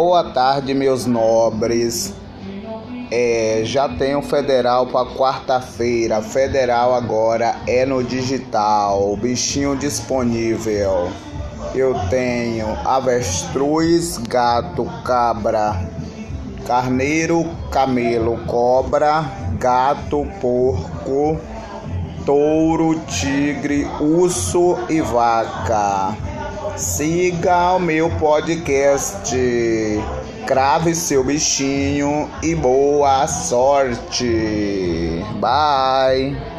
Boa tarde, meus nobres. É, já tenho federal para quarta-feira. Federal agora é no digital. Bichinho disponível. Eu tenho avestruz, gato, cabra, carneiro, camelo, cobra, gato, porco, touro, tigre, urso e vaca. Siga o meu podcast. Crave seu bichinho e boa sorte. Bye.